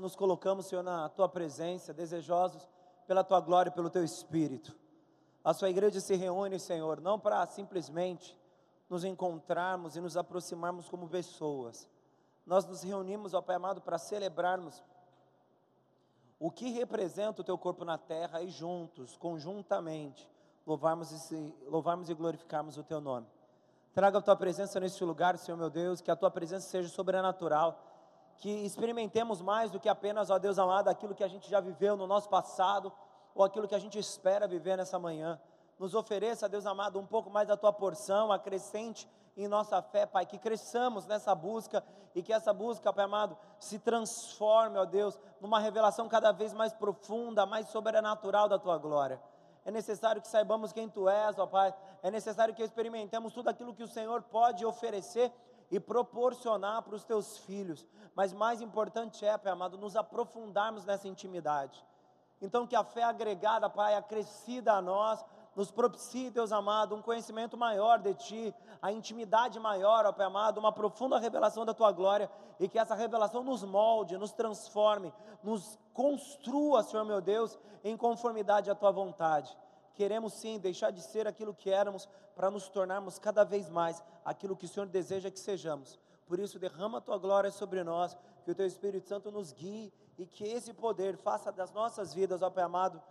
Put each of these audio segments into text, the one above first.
nos colocamos, Senhor, na tua presença, desejosos pela tua glória pelo teu espírito. A sua igreja se reúne, Senhor, não para simplesmente nos encontrarmos e nos aproximarmos como pessoas. Nós nos reunimos, ó Pai amado, para celebrarmos o que representa o teu corpo na terra e juntos, conjuntamente, louvarmos e, louvarmos e glorificarmos o teu nome. Traga a tua presença neste lugar, Senhor meu Deus, que a tua presença seja sobrenatural, que experimentemos mais do que apenas, ó Deus amado, aquilo que a gente já viveu no nosso passado, ou aquilo que a gente espera viver nessa manhã. Nos ofereça, Deus amado, um pouco mais da tua porção, acrescente em nossa fé, Pai, que cresçamos nessa busca e que essa busca, Pai amado, se transforme, ó Deus, numa revelação cada vez mais profunda, mais sobrenatural da tua glória. É necessário que saibamos quem tu és, ó Pai. É necessário que experimentemos tudo aquilo que o Senhor pode oferecer e proporcionar para os teus filhos. Mas mais importante é, Pai amado, nos aprofundarmos nessa intimidade. Então, que a fé agregada, Pai, acrescida a nós, nos propicie, Deus amado, um conhecimento maior de Ti, a intimidade maior, ó Pai amado, uma profunda revelação da Tua glória, e que essa revelação nos molde, nos transforme, nos construa, Senhor meu Deus, em conformidade à Tua vontade. Queremos sim deixar de ser aquilo que éramos, para nos tornarmos cada vez mais aquilo que o Senhor deseja que sejamos. Por isso, derrama a Tua glória sobre nós, que o Teu Espírito Santo nos guie e que esse poder faça das nossas vidas, ó Pai amado,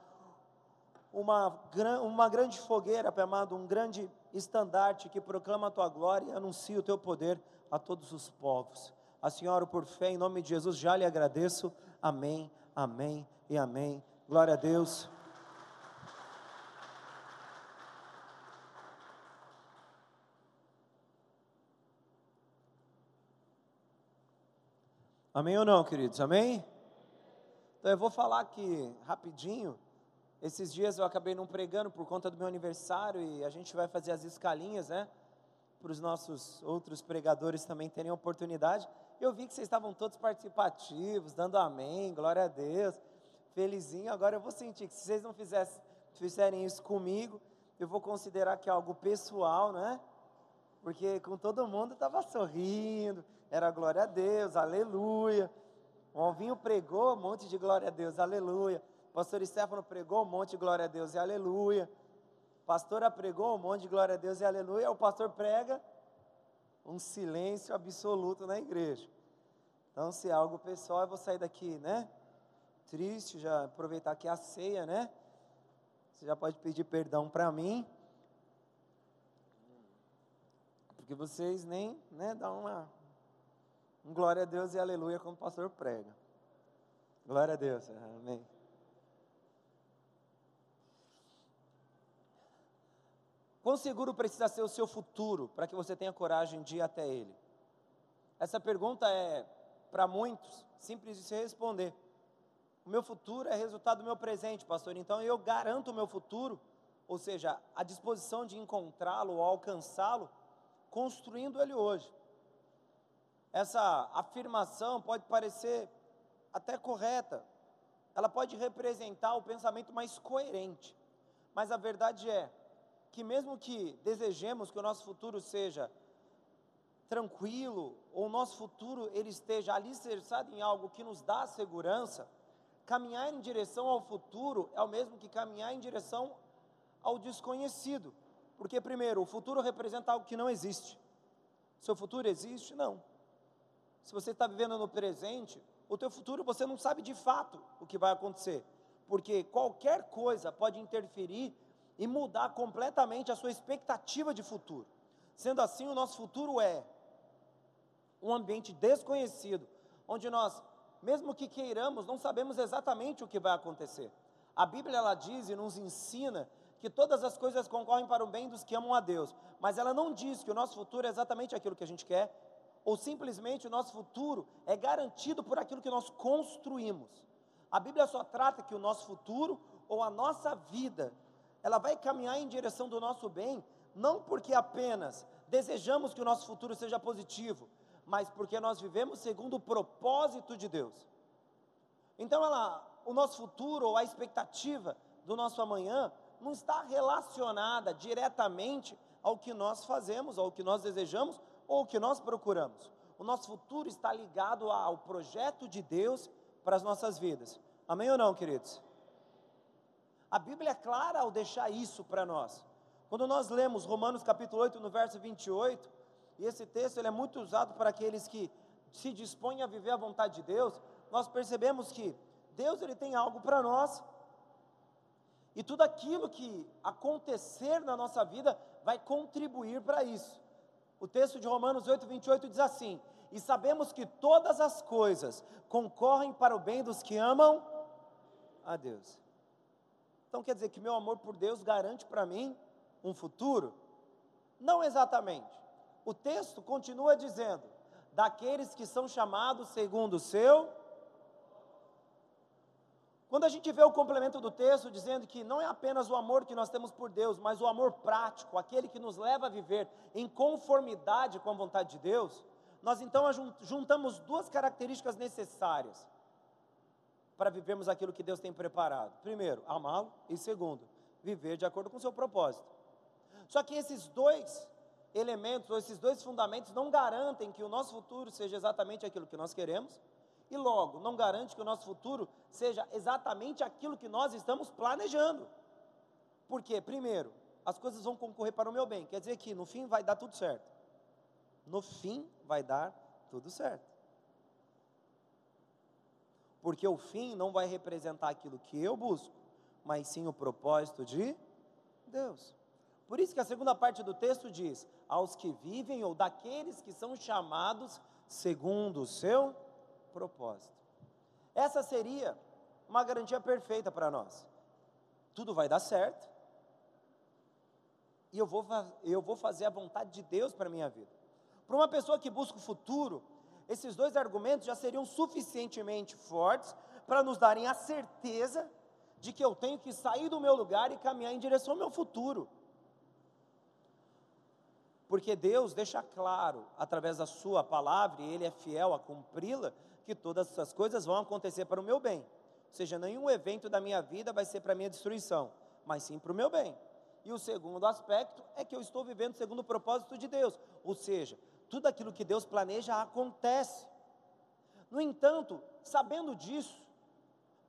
uma, uma grande fogueira, Pai amado, um grande estandarte que proclama a Tua glória e anuncia o Teu poder a todos os povos. A Senhora, por fé, em nome de Jesus, já lhe agradeço. Amém, amém e amém. Glória a Deus. Amém ou não, queridos? Amém? Então eu vou falar aqui rapidinho. Esses dias eu acabei não pregando por conta do meu aniversário e a gente vai fazer as escalinhas, né? Para os nossos outros pregadores também terem oportunidade. Eu vi que vocês estavam todos participativos, dando amém, glória a Deus, felizinho. Agora eu vou sentir que se vocês não fizessem, fizerem isso comigo, eu vou considerar que é algo pessoal, né? Porque com todo mundo estava sorrindo, era glória a Deus, aleluia. O Alvinho pregou um monte de glória a Deus, aleluia. O pastor Stefano pregou um monte de glória a Deus e aleluia. A pastora pregou um monte de glória a Deus e aleluia. O pastor prega um silêncio absoluto na igreja. Então, se é algo pessoal, eu vou sair daqui, né? Triste, já aproveitar que é a ceia, né? Você já pode pedir perdão para mim. Porque vocês nem, né, dão uma um glória a Deus e aleluia quando o pastor prega. Glória a Deus, amém. Quão seguro precisa ser o seu futuro para que você tenha coragem de ir até ele? Essa pergunta é, para muitos, simples de se responder. O meu futuro é resultado do meu presente, pastor, então eu garanto o meu futuro, ou seja, a disposição de encontrá-lo ou alcançá-lo, construindo ele hoje. Essa afirmação pode parecer até correta, ela pode representar o pensamento mais coerente, mas a verdade é que, mesmo que desejemos que o nosso futuro seja tranquilo, ou o nosso futuro ele esteja alicerçado em algo que nos dá segurança, caminhar em direção ao futuro é o mesmo que caminhar em direção ao desconhecido. Porque, primeiro, o futuro representa algo que não existe. Seu futuro existe? Não se você está vivendo no presente, o teu futuro você não sabe de fato o que vai acontecer, porque qualquer coisa pode interferir e mudar completamente a sua expectativa de futuro. Sendo assim, o nosso futuro é um ambiente desconhecido, onde nós, mesmo que queiramos, não sabemos exatamente o que vai acontecer. A Bíblia ela diz e nos ensina que todas as coisas concorrem para o bem dos que amam a Deus, mas ela não diz que o nosso futuro é exatamente aquilo que a gente quer, ou simplesmente o nosso futuro é garantido por aquilo que nós construímos. A Bíblia só trata que o nosso futuro ou a nossa vida, ela vai caminhar em direção do nosso bem, não porque apenas desejamos que o nosso futuro seja positivo, mas porque nós vivemos segundo o propósito de Deus. Então, ela, o nosso futuro ou a expectativa do nosso amanhã não está relacionada diretamente ao que nós fazemos, ao que nós desejamos ou o que nós procuramos. O nosso futuro está ligado ao projeto de Deus para as nossas vidas. Amém ou não, queridos? A Bíblia é clara ao deixar isso para nós. Quando nós lemos Romanos capítulo 8, no verso 28, e esse texto ele é muito usado para aqueles que se dispõem a viver a vontade de Deus, nós percebemos que Deus ele tem algo para nós. E tudo aquilo que acontecer na nossa vida vai contribuir para isso. O texto de Romanos 8, 28 diz assim: E sabemos que todas as coisas concorrem para o bem dos que amam a Deus. Então quer dizer que meu amor por Deus garante para mim um futuro? Não exatamente. O texto continua dizendo: daqueles que são chamados segundo o seu. Quando a gente vê o complemento do texto dizendo que não é apenas o amor que nós temos por Deus, mas o amor prático, aquele que nos leva a viver em conformidade com a vontade de Deus, nós então juntamos duas características necessárias para vivermos aquilo que Deus tem preparado. Primeiro, amá-lo, e segundo, viver de acordo com o seu propósito. Só que esses dois elementos, ou esses dois fundamentos, não garantem que o nosso futuro seja exatamente aquilo que nós queremos, e logo, não garante que o nosso futuro seja exatamente aquilo que nós estamos planejando. Por quê? Primeiro, as coisas vão concorrer para o meu bem, quer dizer que no fim vai dar tudo certo. No fim vai dar tudo certo. Porque o fim não vai representar aquilo que eu busco, mas sim o propósito de Deus. Por isso que a segunda parte do texto diz: aos que vivem ou daqueles que são chamados segundo o seu propósito. Essa seria uma garantia perfeita para nós. Tudo vai dar certo. E eu vou, eu vou fazer a vontade de Deus para a minha vida. Para uma pessoa que busca o futuro, esses dois argumentos já seriam suficientemente fortes para nos darem a certeza de que eu tenho que sair do meu lugar e caminhar em direção ao meu futuro. Porque Deus deixa claro, através da Sua palavra, e Ele é fiel a cumpri-la, que todas essas coisas vão acontecer para o meu bem. Ou seja, nenhum evento da minha vida vai ser para a minha destruição, mas sim para o meu bem. E o segundo aspecto é que eu estou vivendo segundo o propósito de Deus. Ou seja, tudo aquilo que Deus planeja acontece. No entanto, sabendo disso,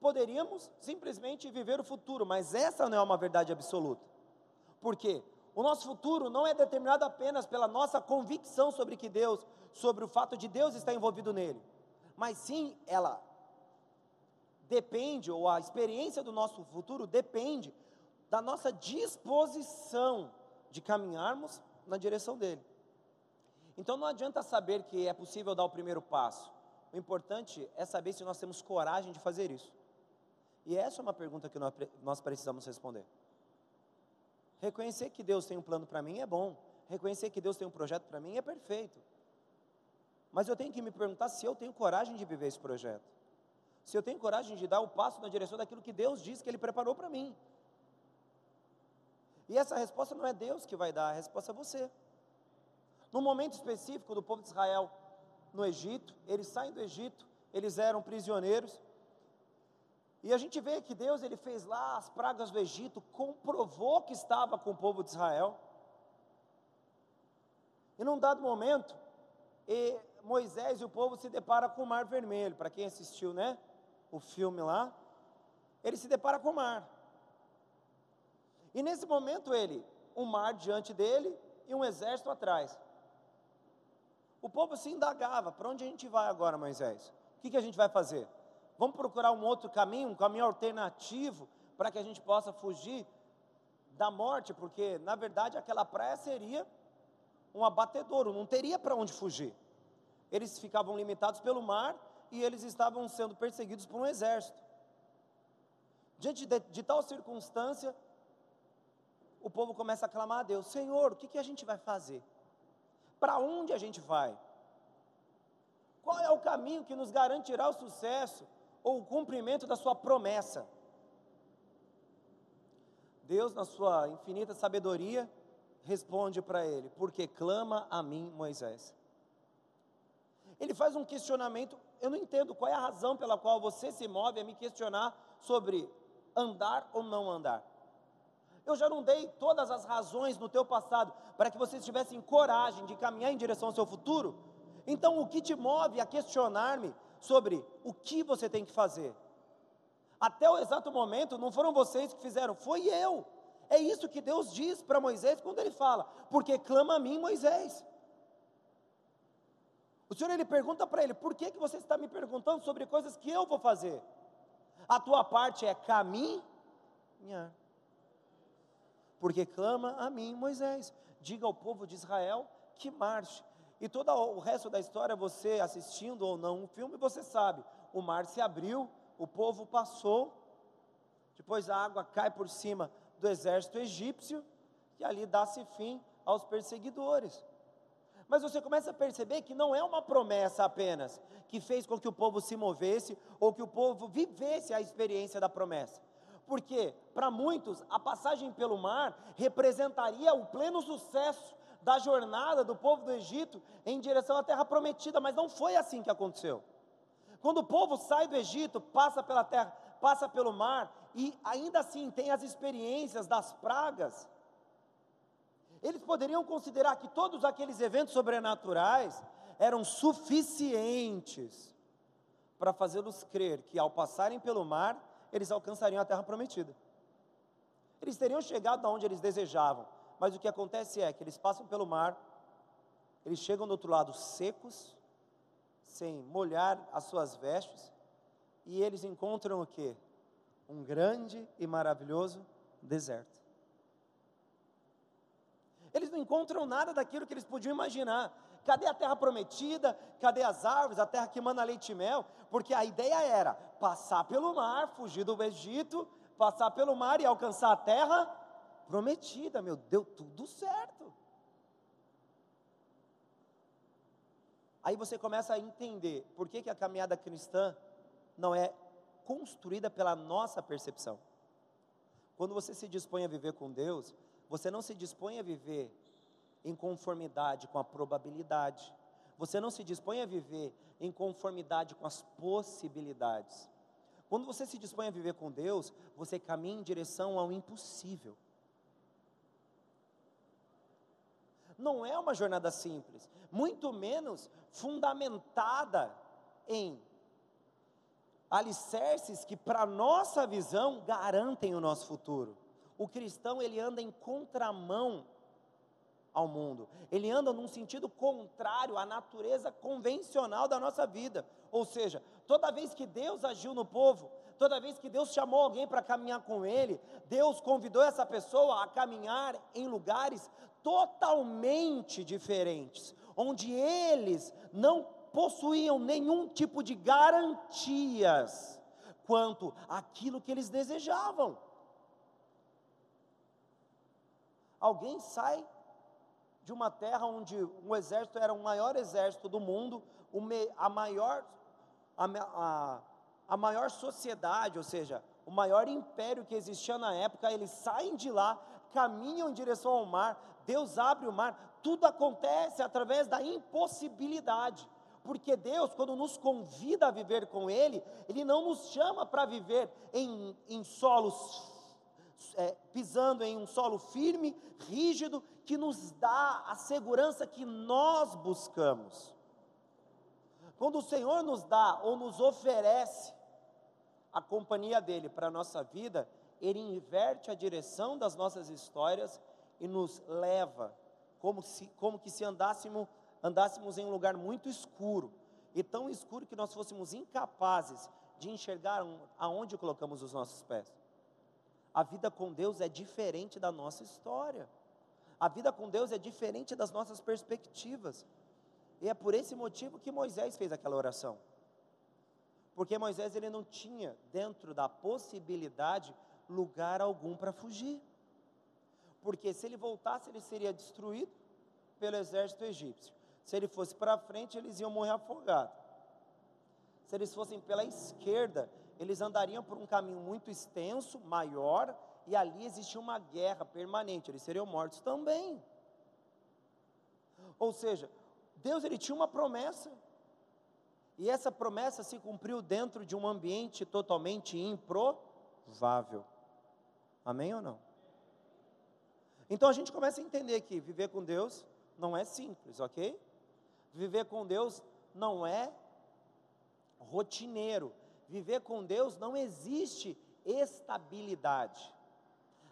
poderíamos simplesmente viver o futuro, mas essa não é uma verdade absoluta. Por quê? O nosso futuro não é determinado apenas pela nossa convicção sobre que Deus, sobre o fato de Deus estar envolvido nele, mas sim ela depende, ou a experiência do nosso futuro depende da nossa disposição de caminharmos na direção dele. Então não adianta saber que é possível dar o primeiro passo. O importante é saber se nós temos coragem de fazer isso. E essa é uma pergunta que nós precisamos responder. Reconhecer que Deus tem um plano para mim é bom. Reconhecer que Deus tem um projeto para mim é perfeito. Mas eu tenho que me perguntar se eu tenho coragem de viver esse projeto. Se eu tenho coragem de dar o passo na direção daquilo que Deus disse que Ele preparou para mim. E essa resposta não é Deus que vai dar, a resposta é você. No momento específico do povo de Israel no Egito, eles saem do Egito, eles eram prisioneiros, e a gente vê que Deus ele fez lá as pragas do Egito, comprovou que estava com o povo de Israel. E num dado momento, Moisés e o povo se depara com o Mar Vermelho. Para quem assistiu, né? O filme lá, ele se depara com o mar. E nesse momento ele, um mar diante dele e um exército atrás. O povo se indagava: para onde a gente vai agora, Moisés? O que, que a gente vai fazer? Vamos procurar um outro caminho, um caminho alternativo, para que a gente possa fugir da morte, porque na verdade aquela praia seria um abatedouro, não teria para onde fugir. Eles ficavam limitados pelo mar e eles estavam sendo perseguidos por um exército. Diante de, de tal circunstância, o povo começa a clamar a Deus: Senhor, o que, que a gente vai fazer? Para onde a gente vai? Qual é o caminho que nos garantirá o sucesso? ou o cumprimento da sua promessa. Deus, na sua infinita sabedoria, responde para ele: Porque clama a mim, Moisés. Ele faz um questionamento, eu não entendo qual é a razão pela qual você se move a me questionar sobre andar ou não andar. Eu já não dei todas as razões no teu passado para que vocês tivessem coragem de caminhar em direção ao seu futuro? Então, o que te move a questionar-me sobre o que você tem que fazer. Até o exato momento, não foram vocês que fizeram, foi eu. É isso que Deus diz para Moisés quando ele fala: Porque clama a mim, Moisés. O Senhor ele pergunta para ele: Por que, que você está me perguntando sobre coisas que eu vou fazer? A tua parte é caminhar. Porque clama a mim, Moisés. Diga ao povo de Israel que marche. E todo o resto da história, você assistindo ou não um filme, você sabe. O mar se abriu, o povo passou, depois a água cai por cima do exército egípcio, e ali dá-se fim aos perseguidores. Mas você começa a perceber que não é uma promessa apenas que fez com que o povo se movesse ou que o povo vivesse a experiência da promessa. Porque, para muitos, a passagem pelo mar representaria o pleno sucesso da jornada do povo do Egito em direção à terra prometida, mas não foi assim que aconteceu. Quando o povo sai do Egito, passa pela terra, passa pelo mar e ainda assim tem as experiências das pragas, eles poderiam considerar que todos aqueles eventos sobrenaturais eram suficientes para fazê-los crer que ao passarem pelo mar, eles alcançariam a terra prometida. Eles teriam chegado aonde eles desejavam, mas o que acontece é que eles passam pelo mar, eles chegam do outro lado secos, sem molhar as suas vestes, e eles encontram o que? Um grande e maravilhoso deserto. Eles não encontram nada daquilo que eles podiam imaginar. Cadê a terra prometida? Cadê as árvores? A terra que manda leite e mel? Porque a ideia era passar pelo mar, fugir do Egito, passar pelo mar e alcançar a terra prometida. Meu, deu tudo certo. Aí você começa a entender por que, que a caminhada cristã não é construída pela nossa percepção. Quando você se dispõe a viver com Deus, você não se dispõe a viver em conformidade com a probabilidade. Você não se dispõe a viver em conformidade com as possibilidades. Quando você se dispõe a viver com Deus, você caminha em direção ao impossível. Não é uma jornada simples, muito menos fundamentada em alicerces que, para nossa visão, garantem o nosso futuro o cristão ele anda em contramão ao mundo. Ele anda num sentido contrário à natureza convencional da nossa vida. Ou seja, toda vez que Deus agiu no povo, toda vez que Deus chamou alguém para caminhar com ele, Deus convidou essa pessoa a caminhar em lugares totalmente diferentes, onde eles não possuíam nenhum tipo de garantias quanto àquilo que eles desejavam. Alguém sai de uma terra onde um exército era o maior exército do mundo, a maior, a, a, a maior sociedade, ou seja, o maior império que existia na época, eles saem de lá, caminham em direção ao mar, Deus abre o mar, tudo acontece através da impossibilidade. Porque Deus, quando nos convida a viver com Ele, Ele não nos chama para viver em, em solos é, pisando em um solo firme, rígido, que nos dá a segurança que nós buscamos. Quando o Senhor nos dá ou nos oferece a companhia dele para a nossa vida, ele inverte a direção das nossas histórias e nos leva, como, se, como que se andássemos, andássemos em um lugar muito escuro, e tão escuro que nós fôssemos incapazes de enxergar aonde colocamos os nossos pés. A vida com Deus é diferente da nossa história. A vida com Deus é diferente das nossas perspectivas. E é por esse motivo que Moisés fez aquela oração. Porque Moisés ele não tinha dentro da possibilidade lugar algum para fugir. Porque se ele voltasse, ele seria destruído pelo exército egípcio. Se ele fosse para frente, eles iam morrer afogados. Se eles fossem pela esquerda, eles andariam por um caminho muito extenso, maior, e ali existia uma guerra permanente, eles seriam mortos também. Ou seja, Deus ele tinha uma promessa, e essa promessa se cumpriu dentro de um ambiente totalmente improvável. Amém ou não? Então a gente começa a entender que viver com Deus não é simples, ok? Viver com Deus não é rotineiro. Viver com Deus não existe estabilidade.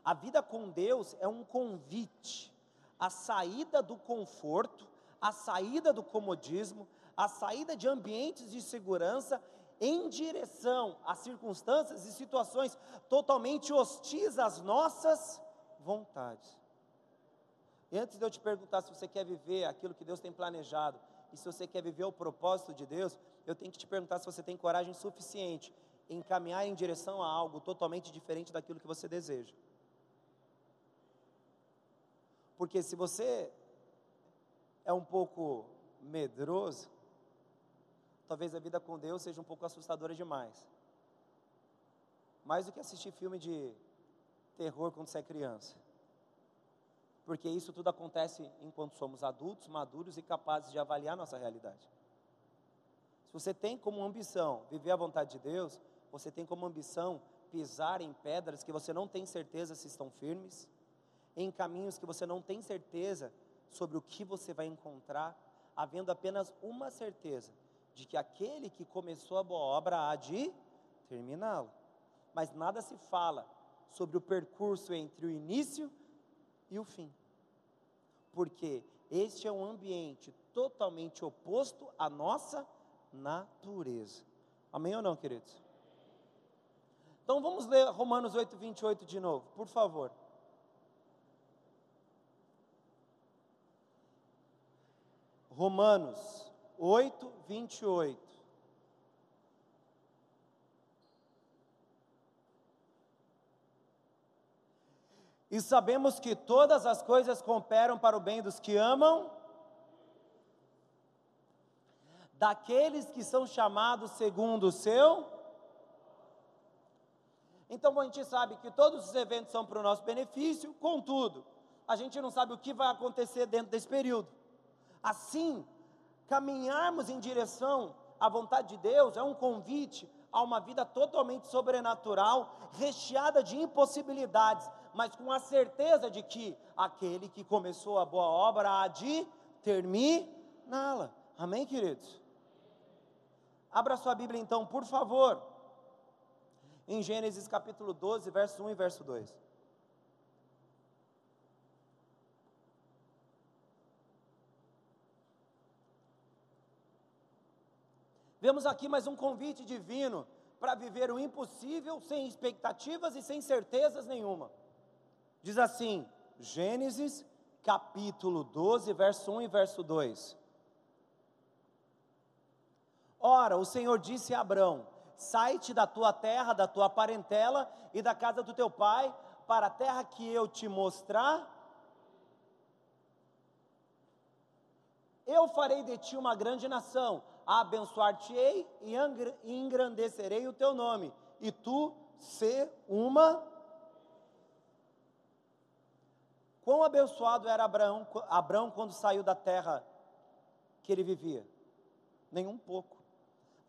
A vida com Deus é um convite, a saída do conforto, a saída do comodismo, a saída de ambientes de segurança em direção a circunstâncias e situações totalmente hostis às nossas vontades. E antes de eu te perguntar se você quer viver aquilo que Deus tem planejado e se você quer viver o propósito de Deus, eu tenho que te perguntar se você tem coragem suficiente em caminhar em direção a algo totalmente diferente daquilo que você deseja. Porque se você é um pouco medroso, talvez a vida com Deus seja um pouco assustadora demais. Mais do que assistir filme de terror quando você é criança. Porque isso tudo acontece enquanto somos adultos, maduros e capazes de avaliar nossa realidade. Se você tem como ambição viver a vontade de Deus, você tem como ambição pisar em pedras que você não tem certeza se estão firmes, em caminhos que você não tem certeza sobre o que você vai encontrar, havendo apenas uma certeza de que aquele que começou a boa obra há de terminá-la. Mas nada se fala sobre o percurso entre o início e o fim. Porque este é um ambiente totalmente oposto à nossa natureza. Amém ou não, queridos? Então vamos ler Romanos 8, 28 de novo, por favor. Romanos 8, 28. E sabemos que todas as coisas cooperam para o bem dos que amam, daqueles que são chamados segundo o seu. Então a gente sabe que todos os eventos são para o nosso benefício, contudo, a gente não sabe o que vai acontecer dentro desse período. Assim, caminharmos em direção à vontade de Deus é um convite a uma vida totalmente sobrenatural, recheada de impossibilidades, mas com a certeza de que aquele que começou a boa obra há de terminá-la. Amém, queridos? Abra sua Bíblia então, por favor, em Gênesis capítulo 12, verso 1 e verso 2. Vemos aqui mais um convite divino para viver o impossível sem expectativas e sem certezas nenhuma. Diz assim, Gênesis capítulo 12, verso 1 e verso 2. Ora, o Senhor disse a Abrão: Sai-te da tua terra, da tua parentela e da casa do teu pai, para a terra que eu te mostrar. Eu farei de ti uma grande nação, abençoar-te-ei e engrandecerei o teu nome, e tu ser uma Quão abençoado era Abraão, Abraão quando saiu da terra que ele vivia? Nenhum pouco.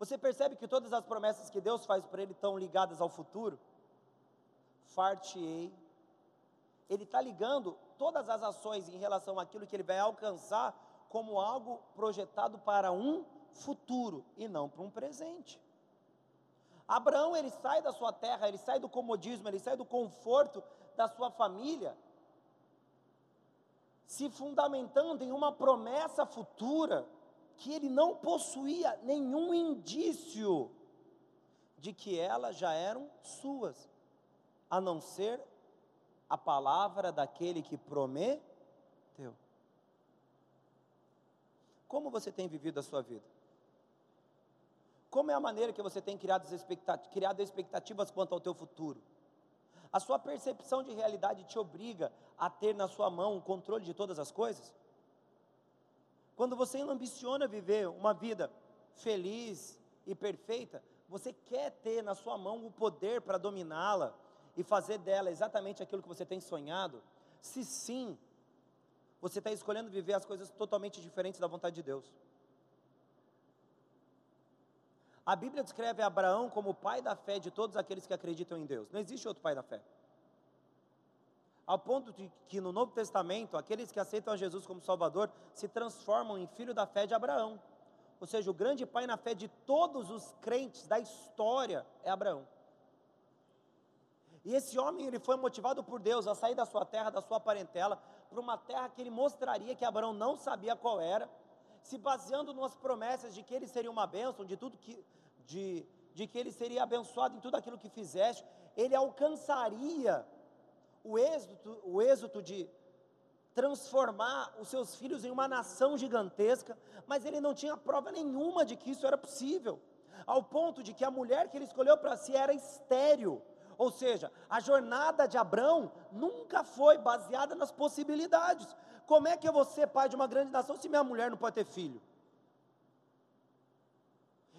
Você percebe que todas as promessas que Deus faz para ele estão ligadas ao futuro? Fartei. Ele está ligando todas as ações em relação àquilo que ele vai alcançar como algo projetado para um futuro e não para um presente. Abraão, ele sai da sua terra, ele sai do comodismo, ele sai do conforto da sua família se fundamentando em uma promessa futura que ele não possuía nenhum indício de que elas já eram suas, a não ser a palavra daquele que prometeu. Como você tem vivido a sua vida? Como é a maneira que você tem criado expectativas quanto ao teu futuro? A sua percepção de realidade te obriga a ter na sua mão o controle de todas as coisas? Quando você ambiciona viver uma vida feliz e perfeita, você quer ter na sua mão o poder para dominá-la e fazer dela exatamente aquilo que você tem sonhado? Se sim, você está escolhendo viver as coisas totalmente diferentes da vontade de Deus. A Bíblia descreve Abraão como o pai da fé de todos aqueles que acreditam em Deus. Não existe outro pai da fé. Ao ponto de que no Novo Testamento, aqueles que aceitam a Jesus como Salvador se transformam em filho da fé de Abraão. ou seja, o grande pai na fé de todos os crentes da história é Abraão. E esse homem, ele foi motivado por Deus a sair da sua terra, da sua parentela, para uma terra que ele mostraria que Abraão não sabia qual era, se baseando nas promessas de que ele seria uma bênção, de tudo que, de, de que ele seria abençoado em tudo aquilo que fizesse, ele alcançaria o êxito, o êxito de transformar os seus filhos em uma nação gigantesca, mas ele não tinha prova nenhuma de que isso era possível, ao ponto de que a mulher que ele escolheu para si era estéril, ou seja, a jornada de Abraão nunca foi baseada nas possibilidades. Como é que eu vou ser pai de uma grande nação se minha mulher não pode ter filho?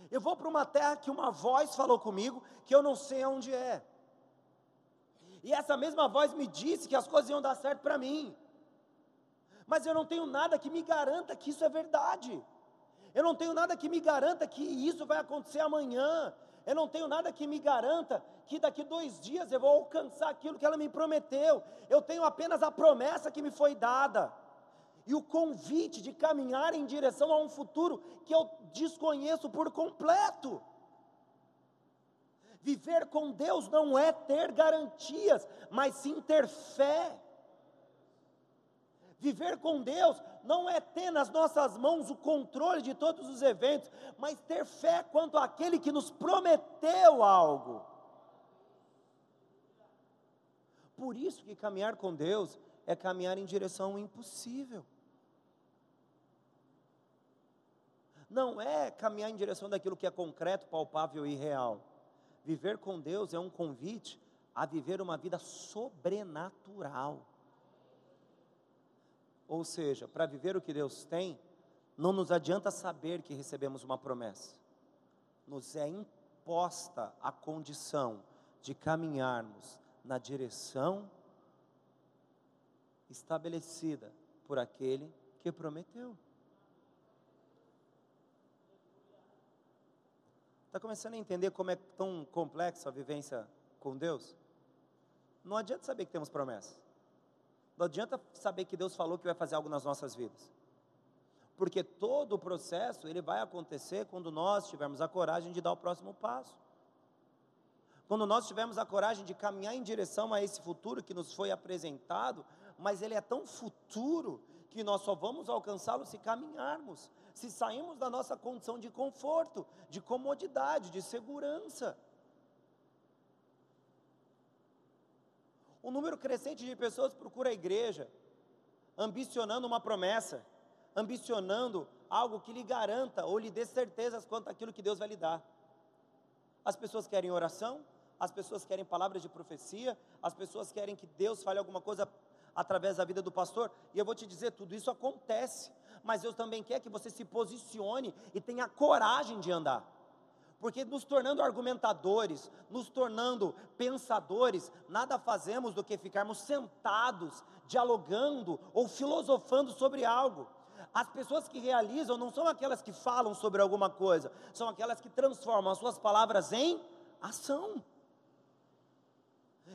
Eu vou para uma terra que uma voz falou comigo que eu não sei onde é. E essa mesma voz me disse que as coisas iam dar certo para mim. Mas eu não tenho nada que me garanta que isso é verdade. Eu não tenho nada que me garanta que isso vai acontecer amanhã. Eu não tenho nada que me garanta que daqui dois dias eu vou alcançar aquilo que ela me prometeu. Eu tenho apenas a promessa que me foi dada. E o convite de caminhar em direção a um futuro que eu desconheço por completo. Viver com Deus não é ter garantias, mas sim ter fé. Viver com Deus não é ter nas nossas mãos o controle de todos os eventos, mas ter fé quanto àquele que nos prometeu algo. Por isso que caminhar com Deus é caminhar em direção ao impossível. Não é caminhar em direção daquilo que é concreto, palpável e real. Viver com Deus é um convite a viver uma vida sobrenatural. Ou seja, para viver o que Deus tem, não nos adianta saber que recebemos uma promessa, nos é imposta a condição de caminharmos na direção estabelecida por aquele que prometeu. Está começando a entender como é tão complexa a vivência com Deus? Não adianta saber que temos promessas. Não adianta saber que Deus falou que vai fazer algo nas nossas vidas. Porque todo o processo, ele vai acontecer quando nós tivermos a coragem de dar o próximo passo. Quando nós tivermos a coragem de caminhar em direção a esse futuro que nos foi apresentado, mas ele é tão futuro que nós só vamos alcançá-lo se caminharmos, se sairmos da nossa condição de conforto, de comodidade, de segurança. Um número crescente de pessoas procura a igreja, ambicionando uma promessa, ambicionando algo que lhe garanta ou lhe dê certezas quanto àquilo que Deus vai lhe dar. As pessoas querem oração, as pessoas querem palavras de profecia, as pessoas querem que Deus fale alguma coisa através da vida do pastor, e eu vou te dizer, tudo isso acontece, mas Deus também quer que você se posicione e tenha coragem de andar porque nos tornando argumentadores, nos tornando pensadores, nada fazemos do que ficarmos sentados, dialogando ou filosofando sobre algo. As pessoas que realizam não são aquelas que falam sobre alguma coisa, são aquelas que transformam as suas palavras em ação.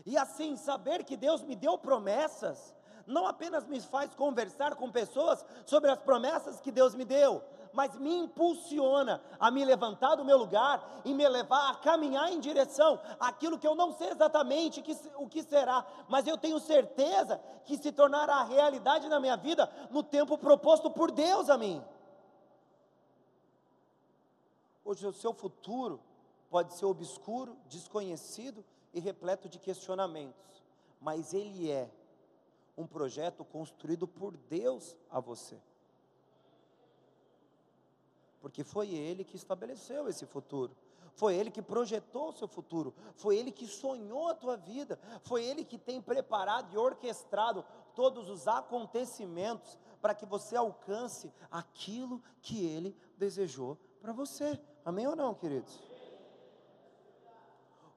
E assim, saber que Deus me deu promessas, não apenas me faz conversar com pessoas sobre as promessas que Deus me deu, mas me impulsiona a me levantar do meu lugar e me levar a caminhar em direção àquilo que eu não sei exatamente que, o que será, mas eu tenho certeza que se tornará realidade na minha vida no tempo proposto por Deus a mim. Hoje o seu futuro pode ser obscuro, desconhecido e repleto de questionamentos, mas ele é um projeto construído por Deus a você porque foi Ele que estabeleceu esse futuro. Foi Ele que projetou o seu futuro, foi Ele que sonhou a tua vida, foi Ele que tem preparado e orquestrado todos os acontecimentos para que você alcance aquilo que Ele desejou para você. Amém ou não, queridos?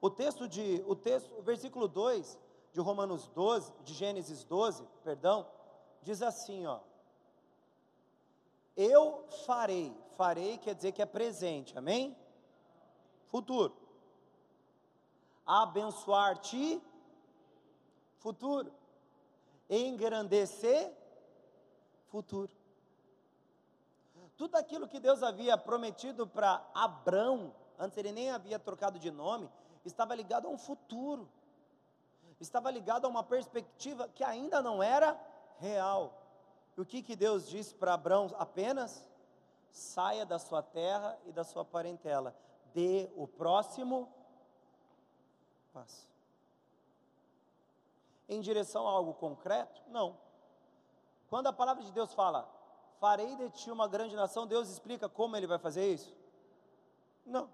O texto de, o texto, o versículo 2 de Romanos 12, de Gênesis 12, perdão, diz assim, ó: Eu farei farei quer dizer que é presente, amém? Futuro. Abençoar-te, futuro. Engrandecer, futuro. Tudo aquilo que Deus havia prometido para Abrão, antes ele nem havia trocado de nome, estava ligado a um futuro, estava ligado a uma perspectiva que ainda não era real. E o que, que Deus disse para Abrão? Apenas saia da sua terra e da sua parentela, dê o próximo passo. Em direção a algo concreto? Não. Quando a palavra de Deus fala, farei de ti uma grande nação, Deus explica como ele vai fazer isso? Não.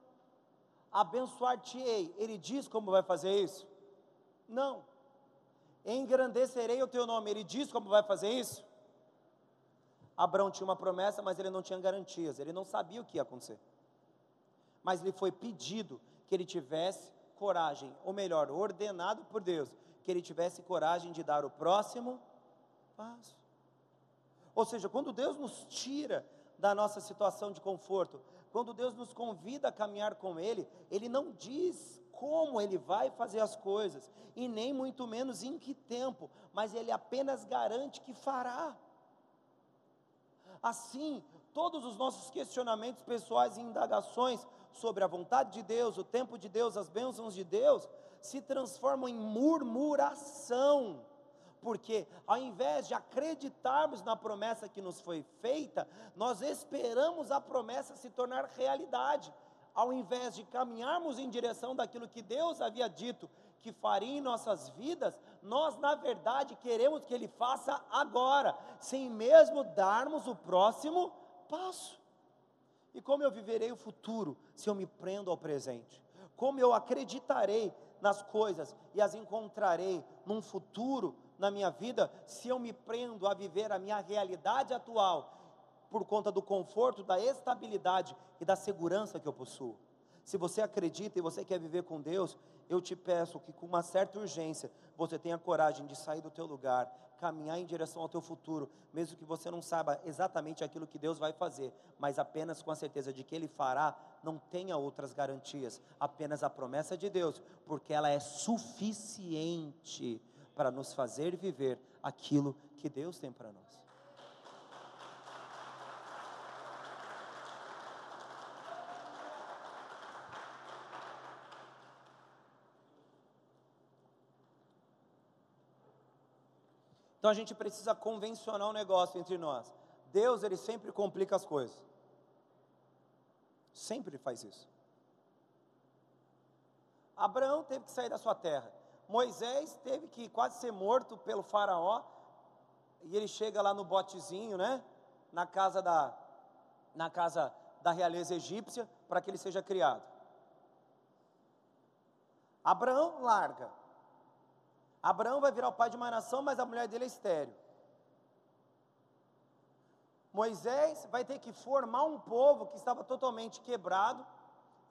Abençoar-te-ei, ele diz como vai fazer isso? Não. Engrandecerei o teu nome, ele diz como vai fazer isso? Abraão tinha uma promessa, mas ele não tinha garantias, ele não sabia o que ia acontecer. Mas lhe foi pedido que ele tivesse coragem, ou melhor, ordenado por Deus, que ele tivesse coragem de dar o próximo passo. Ou seja, quando Deus nos tira da nossa situação de conforto, quando Deus nos convida a caminhar com Ele, Ele não diz como Ele vai fazer as coisas, e nem muito menos em que tempo, mas Ele apenas garante que fará. Assim, todos os nossos questionamentos pessoais e indagações sobre a vontade de Deus, o tempo de Deus, as bênçãos de Deus, se transformam em murmuração porque ao invés de acreditarmos na promessa que nos foi feita, nós esperamos a promessa se tornar realidade. Ao invés de caminharmos em direção daquilo que Deus havia dito que faria em nossas vidas, nós na verdade queremos que Ele faça agora, sem mesmo darmos o próximo passo. E como eu viverei o futuro se eu me prendo ao presente? Como eu acreditarei nas coisas e as encontrarei num futuro na minha vida se eu me prendo a viver a minha realidade atual por conta do conforto, da estabilidade e da segurança que eu possuo. Se você acredita e você quer viver com Deus, eu te peço que com uma certa urgência você tenha coragem de sair do teu lugar, caminhar em direção ao teu futuro, mesmo que você não saiba exatamente aquilo que Deus vai fazer, mas apenas com a certeza de que Ele fará, não tenha outras garantias, apenas a promessa de Deus, porque ela é suficiente para nos fazer viver aquilo que Deus tem para nós. Então a gente precisa convencionar o um negócio entre nós. Deus, ele sempre complica as coisas. Sempre faz isso. Abraão teve que sair da sua terra. Moisés teve que quase ser morto pelo faraó, e ele chega lá no botezinho, né? Na casa da, na casa da realeza egípcia, para que ele seja criado. Abraão larga. Abraão vai virar o pai de uma nação, mas a mulher dele é estéreo. Moisés vai ter que formar um povo que estava totalmente quebrado.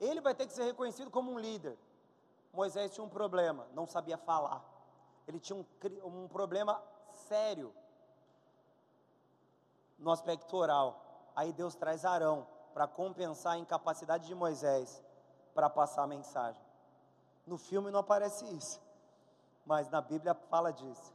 Ele vai ter que ser reconhecido como um líder. Moisés tinha um problema, não sabia falar. Ele tinha um, um problema sério no aspecto oral. Aí Deus traz Arão para compensar a incapacidade de Moisés para passar a mensagem. No filme não aparece isso, mas na Bíblia fala disso.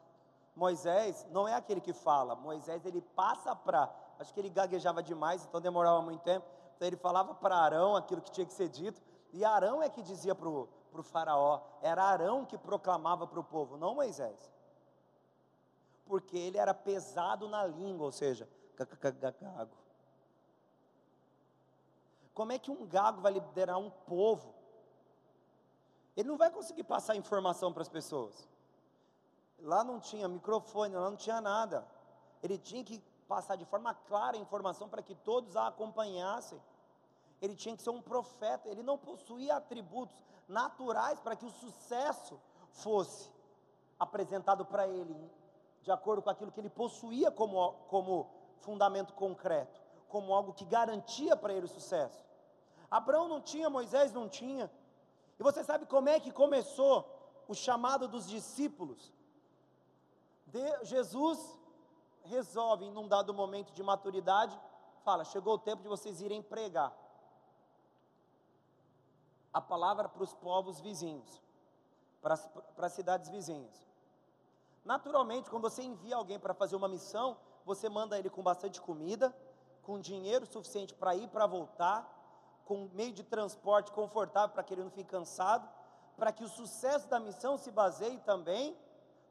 Moisés não é aquele que fala, Moisés ele passa para, acho que ele gaguejava demais, então demorava muito tempo. Então ele falava para Arão aquilo que tinha que ser dito, e Arão é que dizia para o para o Faraó, era Arão que proclamava para o povo, não Moisés. Porque ele era pesado na língua, ou seja, gago. Como é que um gago vai liderar um povo? Ele não vai conseguir passar informação para as pessoas. Lá não tinha microfone, lá não tinha nada. Ele tinha que passar de forma clara a informação para que todos a acompanhassem. Ele tinha que ser um profeta, ele não possuía atributos naturais para que o sucesso fosse apresentado para ele, de acordo com aquilo que ele possuía como, como fundamento concreto, como algo que garantia para ele o sucesso. Abraão não tinha, Moisés não tinha. E você sabe como é que começou o chamado dos discípulos? De, Jesus resolve, em um dado momento de maturidade, fala: chegou o tempo de vocês irem pregar a palavra para os povos vizinhos, para as, para as cidades vizinhas. Naturalmente, quando você envia alguém para fazer uma missão, você manda ele com bastante comida com dinheiro suficiente para ir para voltar, com meio de transporte confortável para que ele não fique cansado, para que o sucesso da missão se baseie também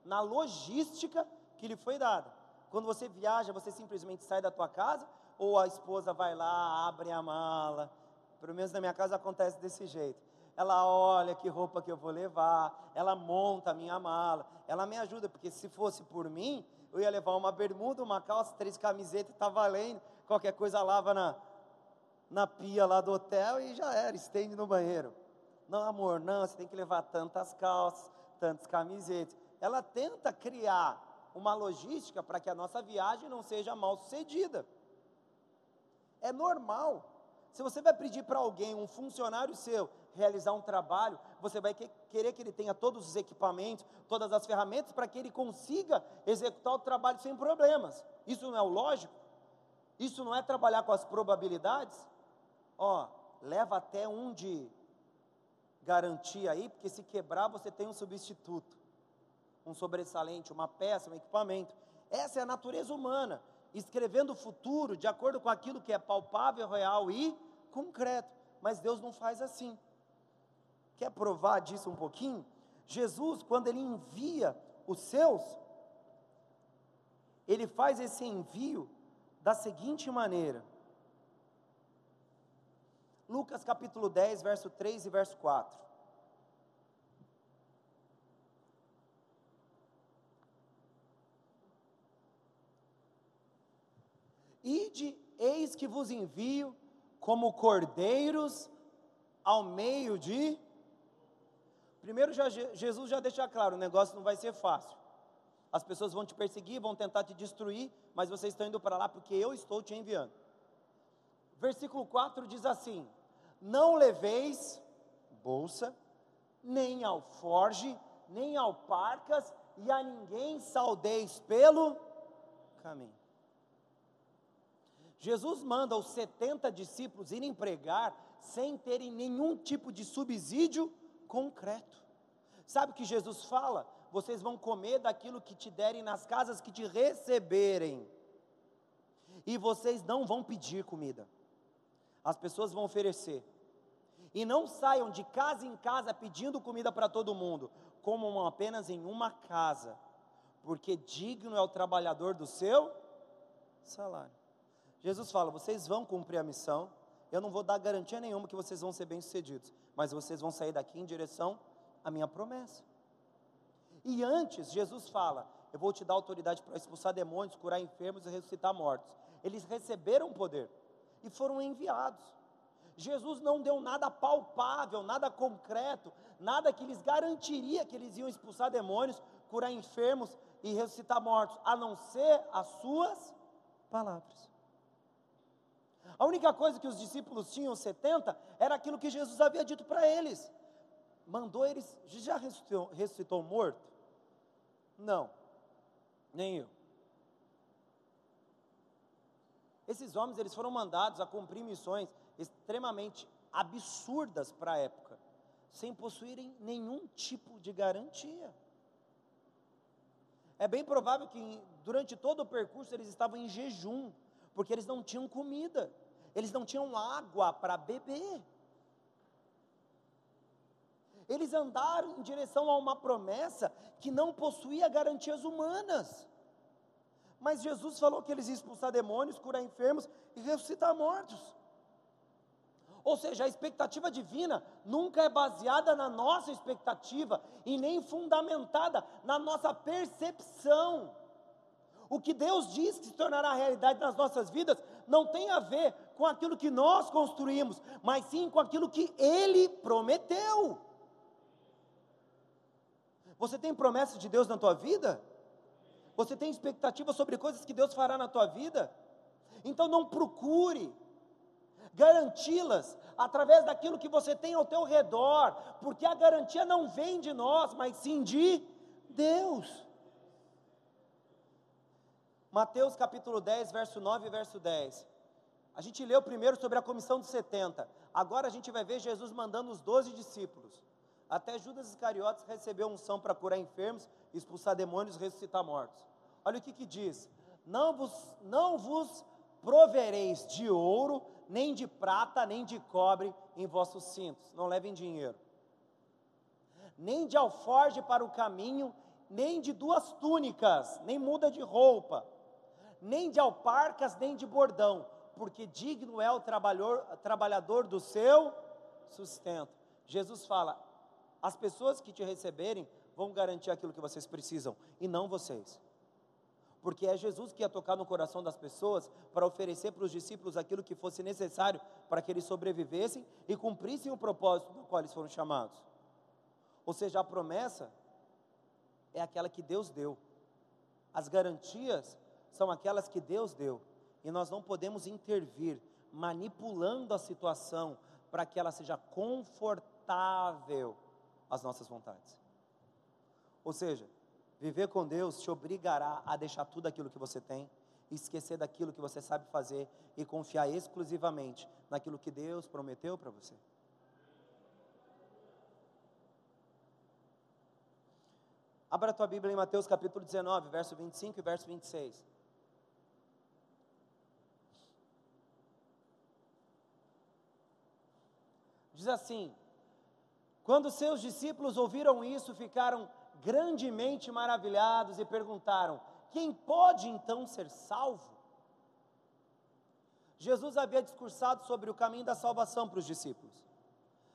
na logística que lhe foi dada. Quando você viaja, você simplesmente sai da tua casa ou a esposa vai lá, abre a mala. Pelo menos na minha casa acontece desse jeito. Ela olha que roupa que eu vou levar, ela monta a minha mala, ela me ajuda, porque se fosse por mim, eu ia levar uma bermuda, uma calça, três camisetas, tá valendo. Qualquer coisa lava na, na pia lá do hotel e já era, estende no banheiro. Não, amor, não, você tem que levar tantas calças, tantas camisetas. Ela tenta criar uma logística para que a nossa viagem não seja mal sucedida. É normal. Se você vai pedir para alguém, um funcionário seu, realizar um trabalho, você vai querer que ele tenha todos os equipamentos, todas as ferramentas para que ele consiga executar o trabalho sem problemas. Isso não é o lógico? Isso não é trabalhar com as probabilidades? Ó, leva até um de garantia aí, porque se quebrar você tem um substituto, um sobressalente, uma peça, um equipamento. Essa é a natureza humana, escrevendo o futuro de acordo com aquilo que é palpável, real e concreto. Mas Deus não faz assim. Quer provar disso um pouquinho? Jesus, quando ele envia os seus, ele faz esse envio da seguinte maneira. Lucas capítulo 10, verso 3 e verso 4. Ide, eis que vos envio como cordeiros ao meio de Primeiro, já, Jesus já deixa claro: o negócio não vai ser fácil. As pessoas vão te perseguir, vão tentar te destruir, mas vocês estão indo para lá porque eu estou te enviando. Versículo 4 diz assim: Não leveis bolsa, nem alforge, nem alparcas, e a ninguém saudeis pelo caminho. Jesus manda os 70 discípulos irem pregar sem terem nenhum tipo de subsídio concreto. Sabe o que Jesus fala? Vocês vão comer daquilo que te derem nas casas que te receberem. E vocês não vão pedir comida. As pessoas vão oferecer. E não saiam de casa em casa pedindo comida para todo mundo, como apenas em uma casa, porque digno é o trabalhador do seu salário. Jesus fala: vocês vão cumprir a missão, eu não vou dar garantia nenhuma que vocês vão ser bem-sucedidos, mas vocês vão sair daqui em direção à minha promessa. E antes, Jesus fala: Eu vou te dar autoridade para expulsar demônios, curar enfermos e ressuscitar mortos. Eles receberam poder e foram enviados. Jesus não deu nada palpável, nada concreto, nada que lhes garantiria que eles iam expulsar demônios, curar enfermos e ressuscitar mortos, a não ser as suas palavras. A única coisa que os discípulos tinham 70 era aquilo que Jesus havia dito para eles. Mandou eles, já ressuscitou, ressuscitou morto? Não, nem eu. Esses homens eles foram mandados a cumprir missões extremamente absurdas para a época, sem possuírem nenhum tipo de garantia. É bem provável que durante todo o percurso eles estavam em jejum, porque eles não tinham comida eles não tinham água para beber. Eles andaram em direção a uma promessa que não possuía garantias humanas. Mas Jesus falou que eles iam expulsar demônios, curar enfermos e ressuscitar mortos. Ou seja, a expectativa divina nunca é baseada na nossa expectativa e nem fundamentada na nossa percepção. O que Deus diz que se tornará realidade nas nossas vidas não tem a ver com aquilo que nós construímos, mas sim com aquilo que Ele prometeu. Você tem promessas de Deus na tua vida? Você tem expectativa sobre coisas que Deus fará na tua vida? Então não procure garanti-las através daquilo que você tem ao teu redor, porque a garantia não vem de nós, mas sim de Deus. Mateus capítulo 10, verso 9 e verso 10. A gente leu primeiro sobre a comissão dos 70. Agora a gente vai ver Jesus mandando os 12 discípulos. Até Judas Iscariotes recebeu unção para curar enfermos, expulsar demônios, ressuscitar mortos. Olha o que que diz: Não vos, não vos provereis de ouro, nem de prata, nem de cobre em vossos cintos. Não levem dinheiro. Nem de alforge para o caminho, nem de duas túnicas, nem muda de roupa, nem de alparcas, nem de bordão, porque digno é o trabalhador, do seu sustento. Jesus fala: as pessoas que te receberem vão garantir aquilo que vocês precisam, e não vocês porque é Jesus que ia tocar no coração das pessoas para oferecer para os discípulos aquilo que fosse necessário para que eles sobrevivessem e cumprissem o propósito do qual eles foram chamados. Ou seja, a promessa é aquela que Deus deu, as garantias são aquelas que Deus deu, e nós não podemos intervir manipulando a situação para que ela seja confortável às nossas vontades. Ou seja, Viver com Deus te obrigará a deixar tudo aquilo que você tem, esquecer daquilo que você sabe fazer e confiar exclusivamente naquilo que Deus prometeu para você. Abra a tua Bíblia em Mateus capítulo 19, verso 25 e verso 26. Diz assim: Quando seus discípulos ouviram isso, ficaram grandemente maravilhados e perguntaram: Quem pode então ser salvo? Jesus havia discursado sobre o caminho da salvação para os discípulos.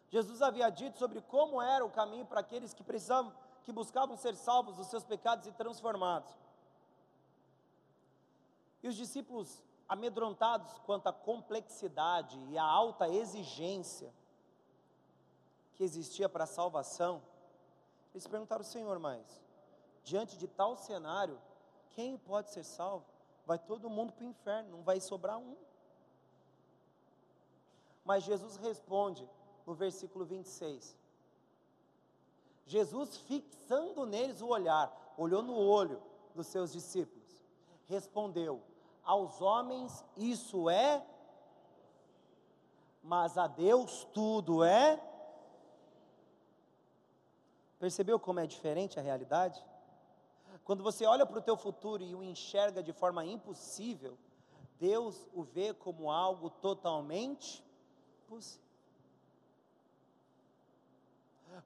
Jesus havia dito sobre como era o caminho para aqueles que precisavam, que buscavam ser salvos dos seus pecados e transformados. E os discípulos, amedrontados quanto à complexidade e à alta exigência que existia para a salvação, eles perguntaram, Senhor, mas diante de tal cenário, quem pode ser salvo? Vai todo mundo para o inferno, não vai sobrar um. Mas Jesus responde no versículo 26. Jesus, fixando neles o olhar, olhou no olho dos seus discípulos, respondeu: Aos homens isso é, mas a Deus tudo é Percebeu como é diferente a realidade? Quando você olha para o teu futuro e o enxerga de forma impossível, Deus o vê como algo totalmente possível.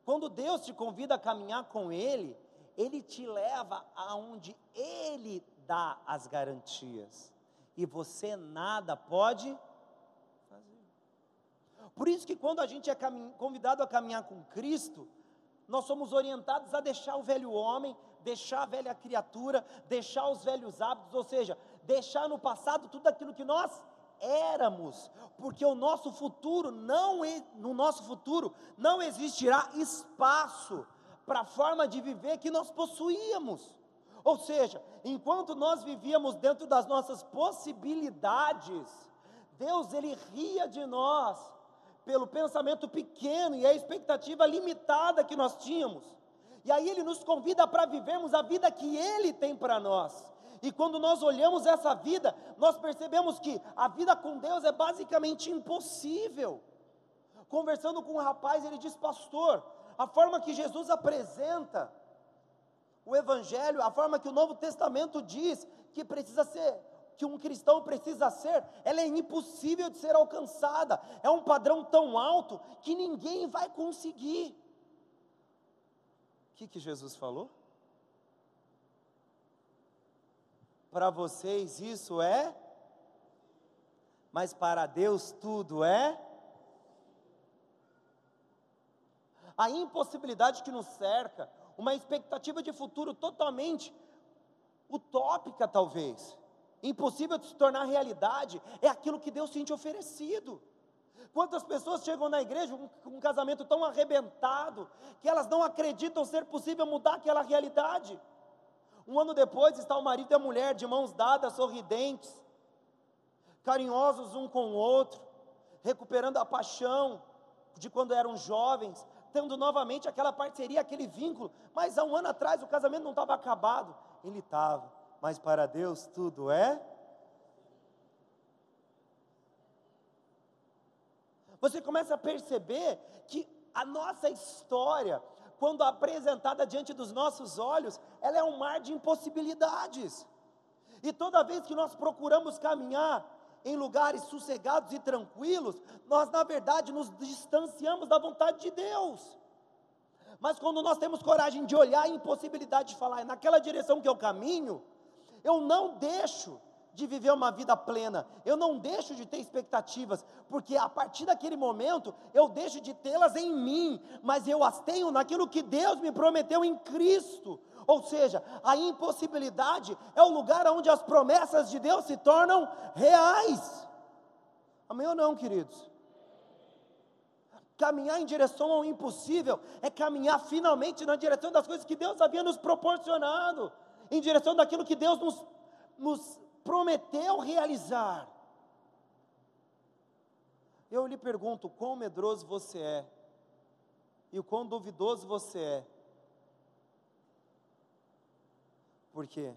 Quando Deus te convida a caminhar com Ele, Ele te leva aonde Ele dá as garantias. E você nada pode fazer. Por isso que quando a gente é convidado a caminhar com Cristo, nós somos orientados a deixar o velho homem, deixar a velha criatura, deixar os velhos hábitos, ou seja, deixar no passado tudo aquilo que nós éramos, porque o nosso futuro não no nosso futuro não existirá espaço para a forma de viver que nós possuíamos. Ou seja, enquanto nós vivíamos dentro das nossas possibilidades, Deus ele ria de nós pelo pensamento pequeno e a expectativa limitada que nós tínhamos. E aí ele nos convida para vivermos a vida que ele tem para nós. E quando nós olhamos essa vida, nós percebemos que a vida com Deus é basicamente impossível. Conversando com um rapaz, ele diz: Pastor, a forma que Jesus apresenta o Evangelho, a forma que o Novo Testamento diz que precisa ser que um cristão precisa ser, ela é impossível de ser alcançada. É um padrão tão alto que ninguém vai conseguir. O que, que Jesus falou? Para vocês isso é, mas para Deus tudo é. A impossibilidade que nos cerca, uma expectativa de futuro totalmente utópica, talvez impossível de se tornar realidade, é aquilo que Deus tem te oferecido. Quantas pessoas chegam na igreja com um casamento tão arrebentado que elas não acreditam ser possível mudar aquela realidade? Um ano depois está o marido e a mulher de mãos dadas, sorridentes, carinhosos um com o outro, recuperando a paixão de quando eram jovens, tendo novamente aquela parceria, aquele vínculo. Mas há um ano atrás o casamento não estava acabado, ele estava mas para Deus tudo é. Você começa a perceber que a nossa história, quando apresentada diante dos nossos olhos, ela é um mar de impossibilidades. E toda vez que nós procuramos caminhar em lugares sossegados e tranquilos, nós na verdade nos distanciamos da vontade de Deus. Mas quando nós temos coragem de olhar a impossibilidade de falar, é naquela direção que eu caminho, eu não deixo de viver uma vida plena, eu não deixo de ter expectativas, porque a partir daquele momento eu deixo de tê-las em mim, mas eu as tenho naquilo que Deus me prometeu em Cristo. Ou seja, a impossibilidade é o lugar onde as promessas de Deus se tornam reais. Amém ou não, queridos? Caminhar em direção ao impossível é caminhar finalmente na direção das coisas que Deus havia nos proporcionado, em direção daquilo que Deus nos, nos prometeu realizar. Eu lhe pergunto: quão medroso você é? E o quão duvidoso você é? Porque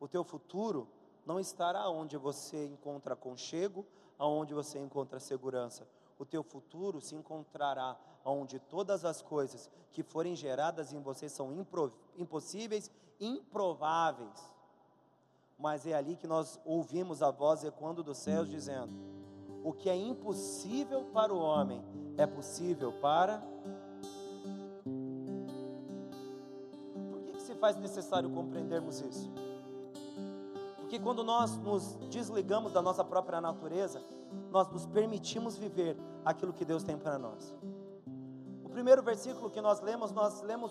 o teu futuro não estará onde você encontra conchego, aonde você encontra segurança. O teu futuro se encontrará onde todas as coisas que forem geradas em você são impossíveis, improváveis. Mas é ali que nós ouvimos a voz ecoando dos céus dizendo: O que é impossível para o homem é possível para faz necessário compreendermos isso. Porque quando nós nos desligamos da nossa própria natureza, nós nos permitimos viver aquilo que Deus tem para nós. Primeiro versículo que nós lemos, nós lemos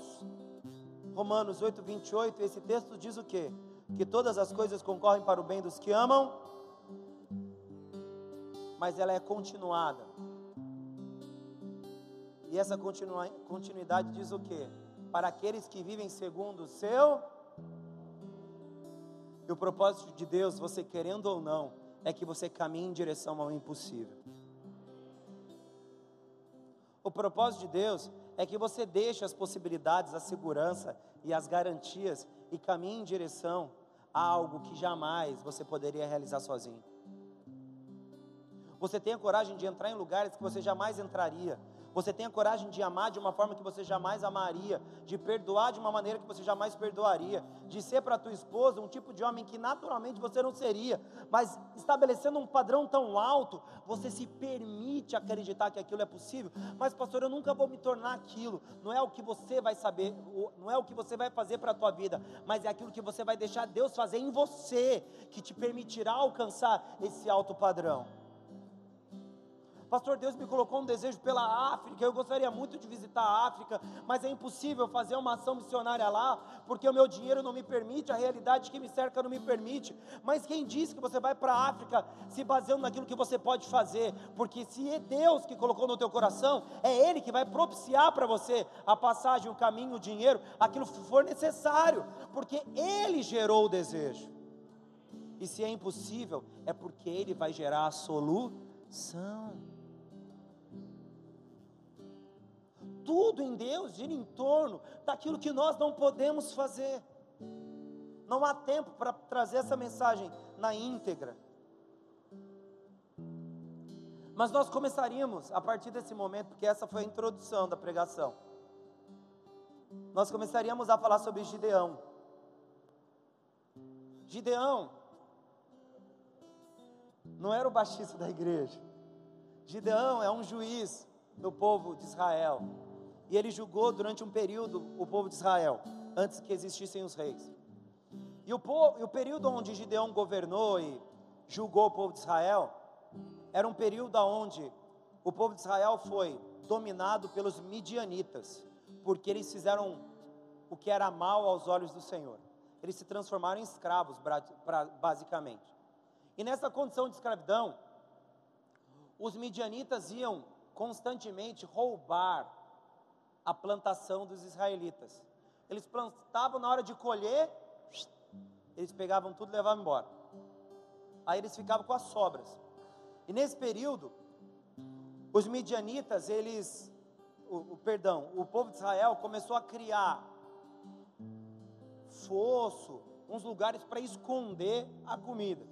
Romanos 8, 28, esse texto diz o quê? Que todas as coisas concorrem para o bem dos que amam, mas ela é continuada. E essa continuidade diz o quê? para aqueles que vivem segundo o seu. E o propósito de Deus, você querendo ou não, é que você caminhe em direção ao impossível. O propósito de Deus é que você deixe as possibilidades, a segurança e as garantias e caminhe em direção a algo que jamais você poderia realizar sozinho. Você tenha coragem de entrar em lugares que você jamais entraria, você tenha coragem de amar de uma forma que você jamais amaria, de perdoar de uma maneira que você jamais perdoaria, de ser para tua esposa um tipo de homem que naturalmente você não seria, mas estabelecendo um padrão tão alto, você se permite acreditar que aquilo é possível. Mas pastor, eu nunca vou me tornar aquilo. Não é o que você vai saber, não é o que você vai fazer para a tua vida, mas é aquilo que você vai deixar Deus fazer em você que te permitirá alcançar esse alto padrão. Pastor, Deus me colocou um desejo pela África. Eu gostaria muito de visitar a África, mas é impossível fazer uma ação missionária lá, porque o meu dinheiro não me permite, a realidade que me cerca não me permite. Mas quem disse que você vai para a África se baseando naquilo que você pode fazer? Porque se é Deus que colocou no teu coração, é Ele que vai propiciar para você a passagem, o caminho, o dinheiro, aquilo que for necessário, porque Ele gerou o desejo. E se é impossível, é porque Ele vai gerar a solução. Tudo em Deus gira em torno daquilo que nós não podemos fazer. Não há tempo para trazer essa mensagem na íntegra. Mas nós começaríamos a partir desse momento, porque essa foi a introdução da pregação. Nós começaríamos a falar sobre Gideão. Gideão não era o baixista da igreja. Gideão é um juiz do povo de Israel e ele julgou durante um período o povo de Israel, antes que existissem os reis. E o, povo, e o período onde Gideão governou e julgou o povo de Israel, era um período onde o povo de Israel foi dominado pelos midianitas, porque eles fizeram o que era mal aos olhos do Senhor. Eles se transformaram em escravos, basicamente. E nessa condição de escravidão, os midianitas iam constantemente roubar a plantação dos israelitas. Eles plantavam na hora de colher, eles pegavam tudo e levavam embora. Aí eles ficavam com as sobras. E nesse período, os midianitas, eles, o, o perdão, o povo de Israel começou a criar fosso, uns lugares para esconder a comida.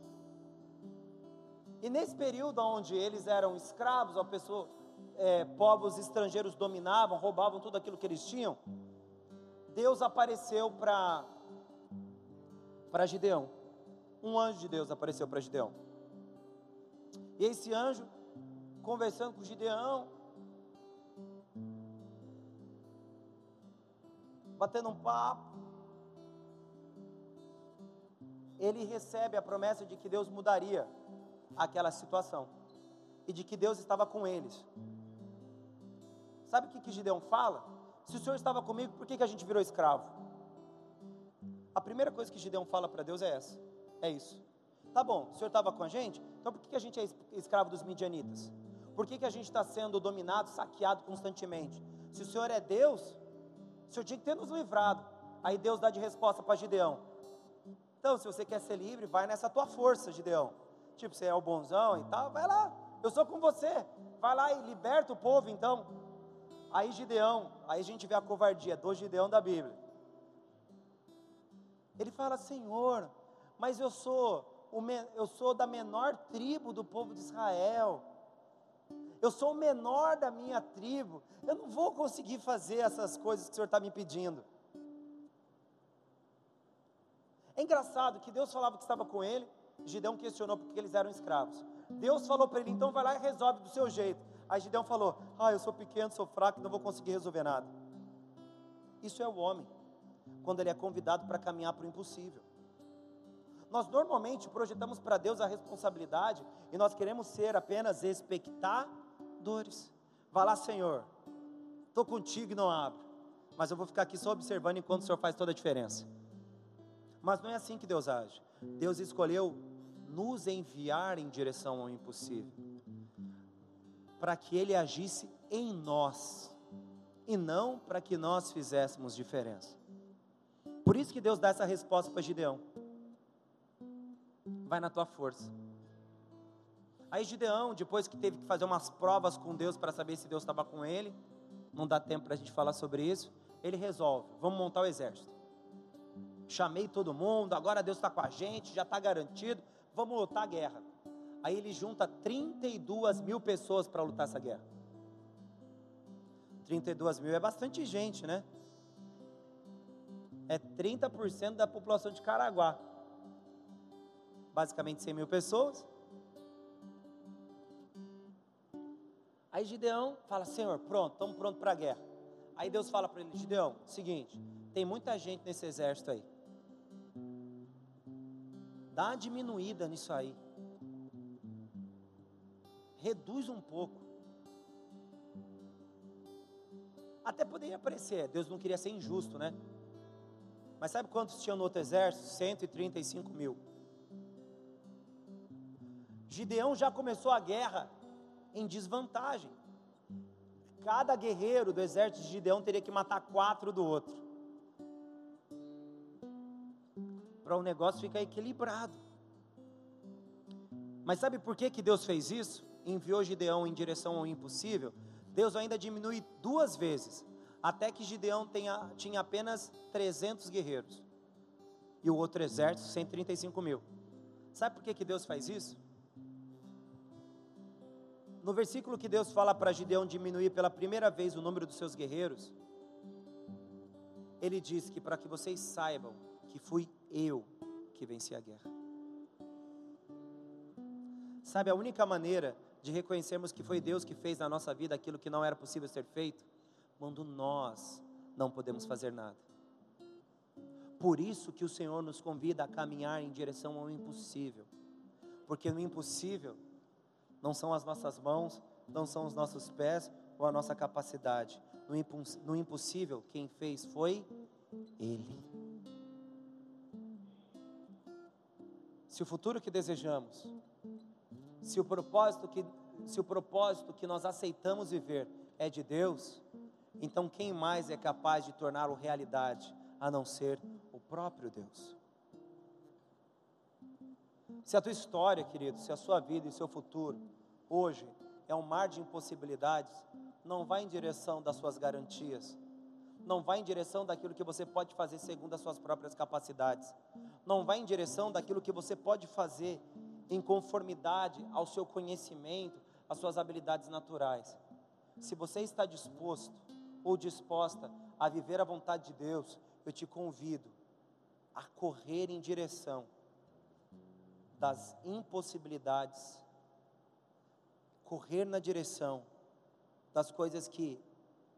E nesse período onde eles eram escravos, a pessoa, é, povos estrangeiros dominavam, roubavam tudo aquilo que eles tinham, Deus apareceu para para Gideão. Um anjo de Deus apareceu para Gideão. E esse anjo, conversando com Gideão, batendo um papo, ele recebe a promessa de que Deus mudaria aquela situação e de que Deus estava com eles. Sabe o que, que Gideão fala? Se o Senhor estava comigo, por que, que a gente virou escravo? A primeira coisa que Gideão fala para Deus é essa: é isso. Tá bom, o Senhor estava com a gente, então por que, que a gente é escravo dos midianitas? Por que, que a gente está sendo dominado, saqueado constantemente? Se o Senhor é Deus, o Senhor tinha que ter nos livrado. Aí Deus dá de resposta para Gideão: então, se você quer ser livre, vai nessa tua força, Gideão. Tipo, você é o bonzão e tal, vai lá, eu sou com você. Vai lá e liberta o povo, então. Aí Gideão, aí a gente vê a covardia do Gideão da Bíblia. Ele fala: Senhor, mas eu sou, eu sou da menor tribo do povo de Israel. Eu sou o menor da minha tribo. Eu não vou conseguir fazer essas coisas que o Senhor está me pedindo. É engraçado que Deus falava que estava com ele, Gideão questionou porque eles eram escravos. Deus falou para ele, então vai lá e resolve do seu jeito. Aí Gideão falou: Ah, eu sou pequeno, sou fraco, não vou conseguir resolver nada. Isso é o homem, quando ele é convidado para caminhar para o impossível. Nós normalmente projetamos para Deus a responsabilidade e nós queremos ser apenas espectadores. Vai lá, Senhor, estou contigo e não abro, mas eu vou ficar aqui só observando enquanto o Senhor faz toda a diferença. Mas não é assim que Deus age. Deus escolheu nos enviar em direção ao impossível, para que Ele agisse em nós, e não para que nós fizéssemos diferença. Por isso que Deus dá essa resposta para Gideão: vai na tua força. Aí Gideão, depois que teve que fazer umas provas com Deus para saber se Deus estava com ele, não dá tempo para a gente falar sobre isso, ele resolve: vamos montar o exército chamei todo mundo, agora Deus está com a gente, já está garantido, vamos lutar a guerra. Aí ele junta 32 mil pessoas para lutar essa guerra. 32 mil é bastante gente, né? É 30% da população de Caraguá. Basicamente 100 mil pessoas. Aí Gideão fala: Senhor, pronto, estamos prontos para a guerra. Aí Deus fala para ele: Gideão, seguinte, tem muita gente nesse exército aí. Dá uma diminuída nisso aí. Reduz um pouco. Até poderia parecer, Deus não queria ser injusto, né? Mas sabe quantos tinham no outro exército? 135 mil. Gideão já começou a guerra em desvantagem. Cada guerreiro do exército de Gideão teria que matar quatro do outro. para o negócio ficar equilibrado. Mas sabe por que, que Deus fez isso? Enviou Gideão em direção ao impossível. Deus ainda diminui duas vezes, até que Gideão tenha, tinha apenas 300 guerreiros e o outro exército 135 mil. Sabe por que, que Deus faz isso? No versículo que Deus fala para Gideão diminuir pela primeira vez o número dos seus guerreiros, ele diz que para que vocês saibam que fui eu que venci a guerra. Sabe, a única maneira de reconhecermos que foi Deus que fez na nossa vida aquilo que não era possível ser feito, quando nós não podemos fazer nada. Por isso que o Senhor nos convida a caminhar em direção ao impossível, porque no impossível não são as nossas mãos, não são os nossos pés ou a nossa capacidade. No, impossível, quem fez foi Ele. se o futuro que desejamos, se o propósito que, se o propósito que nós aceitamos viver é de Deus, então quem mais é capaz de torná-lo realidade a não ser o próprio Deus? Se a tua história, querido, se a sua vida e seu futuro hoje é um mar de impossibilidades, não vá em direção das suas garantias, não vá em direção daquilo que você pode fazer segundo as suas próprias capacidades, não vai em direção daquilo que você pode fazer em conformidade ao seu conhecimento, às suas habilidades naturais. Se você está disposto ou disposta a viver a vontade de Deus, eu te convido a correr em direção das impossibilidades correr na direção das coisas que,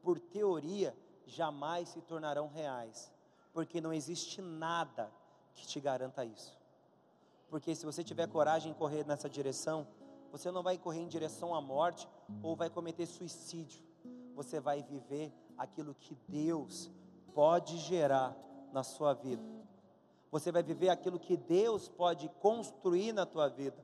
por teoria, jamais se tornarão reais, porque não existe nada que te garanta isso. Porque se você tiver coragem em correr nessa direção, você não vai correr em direção à morte ou vai cometer suicídio. Você vai viver aquilo que Deus pode gerar na sua vida. Você vai viver aquilo que Deus pode construir na tua vida.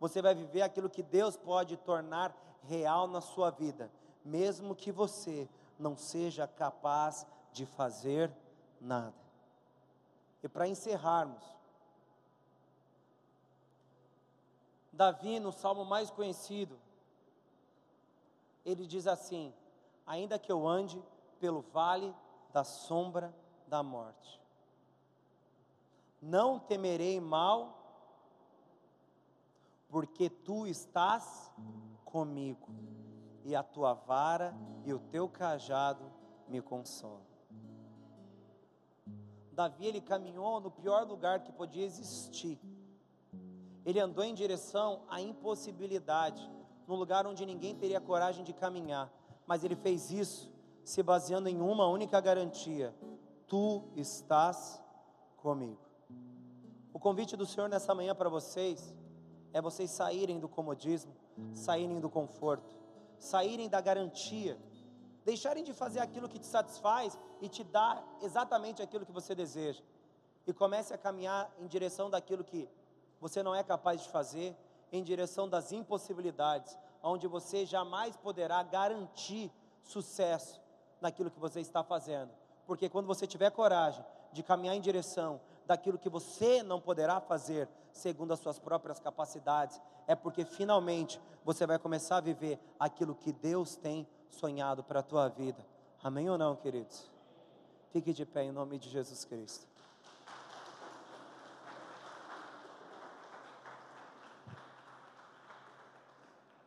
Você vai viver aquilo que Deus pode tornar real na sua vida, mesmo que você não seja capaz de fazer nada. E para encerrarmos, Davi, no salmo mais conhecido, ele diz assim: Ainda que eu ande pelo vale da sombra da morte, não temerei mal, porque tu estás comigo, e a tua vara e o teu cajado me consolam. Davi ele caminhou no pior lugar que podia existir ele andou em direção à impossibilidade, num lugar onde ninguém teria coragem de caminhar, mas ele fez isso se baseando em uma única garantia: Tu estás comigo. O convite do Senhor nessa manhã para vocês é vocês saírem do comodismo, saírem do conforto, saírem da garantia, deixarem de fazer aquilo que te satisfaz e te dá exatamente aquilo que você deseja, e comece a caminhar em direção daquilo que você não é capaz de fazer, em direção das impossibilidades, onde você jamais poderá garantir sucesso naquilo que você está fazendo. Porque quando você tiver coragem de caminhar em direção daquilo que você não poderá fazer segundo as suas próprias capacidades, é porque finalmente você vai começar a viver aquilo que Deus tem sonhado para a tua vida. Amém ou não, queridos? Fique de pé em nome de Jesus Cristo.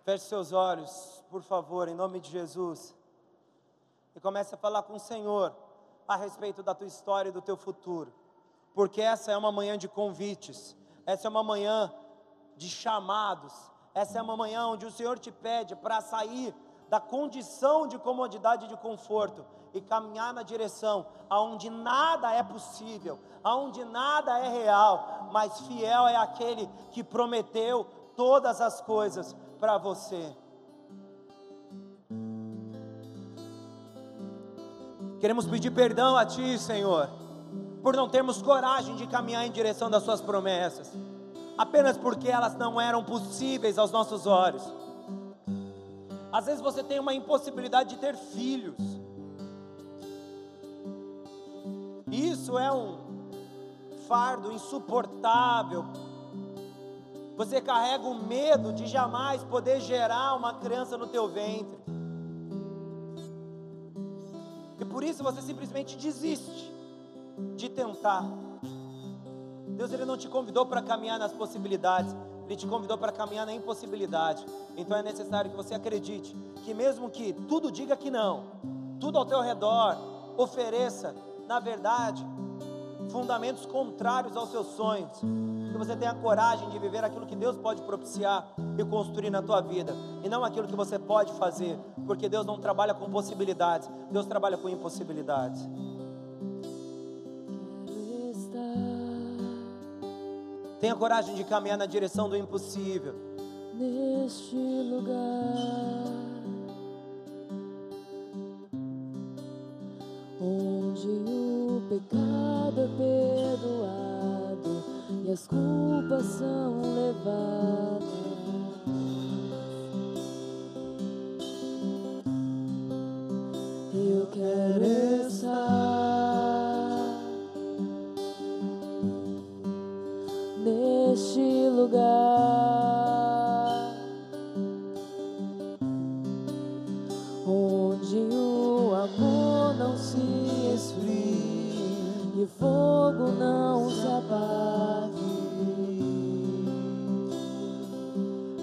Feche seus olhos, por favor, em nome de Jesus. E comece a falar com o Senhor a respeito da tua história e do teu futuro. Porque essa é uma manhã de convites, essa é uma manhã de chamados, essa é uma manhã onde o Senhor te pede para sair da condição de comodidade e de conforto e caminhar na direção aonde nada é possível, aonde nada é real, mas fiel é aquele que prometeu todas as coisas para você. Queremos pedir perdão a Ti, Senhor, por não termos coragem de caminhar em direção das Suas promessas, apenas porque elas não eram possíveis aos nossos olhos. Às vezes você tem uma impossibilidade de ter filhos, isso é um fardo insuportável você carrega o medo de jamais poder gerar uma criança no teu ventre. E por isso você simplesmente desiste de tentar. Deus ele não te convidou para caminhar nas possibilidades, ele te convidou para caminhar na impossibilidade. Então é necessário que você acredite que mesmo que tudo diga que não, tudo ao teu redor ofereça, na verdade, fundamentos contrários aos seus sonhos, que você tenha coragem de viver aquilo que Deus pode propiciar e construir na tua vida, e não aquilo que você pode fazer, porque Deus não trabalha com possibilidades, Deus trabalha com impossibilidades. Tenha coragem de caminhar na direção do impossível. Neste lugar onde o pecado é perdoado e as culpas são levadas. Eu quero estar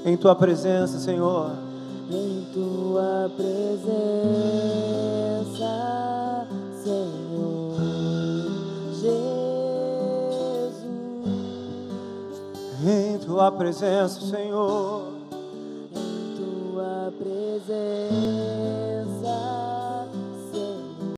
Em tua presença, Senhor. Em tua presença, Senhor Jesus. Em tua presença, Senhor. Em tua presença.